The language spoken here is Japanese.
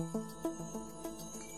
you